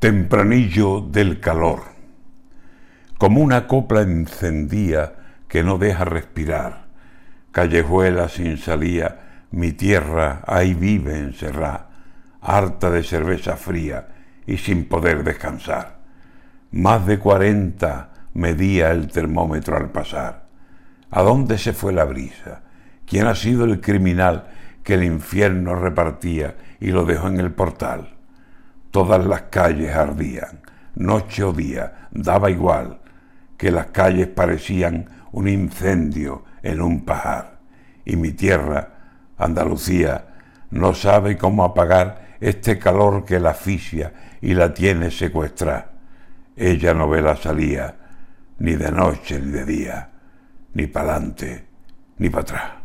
Tempranillo del calor. Como una copla encendía que no deja respirar. Callejuela sin salía, mi tierra ahí vive encerrada, harta de cerveza fría y sin poder descansar. Más de cuarenta medía el termómetro al pasar. ¿A dónde se fue la brisa? ¿Quién ha sido el criminal que el infierno repartía y lo dejó en el portal? Todas las calles ardían, noche o día, daba igual, que las calles parecían un incendio en un pajar. Y mi tierra, Andalucía, no sabe cómo apagar este calor que la asfixia y la tiene secuestrada. Ella no ve la salida, ni de noche ni de día, ni para adelante ni para atrás.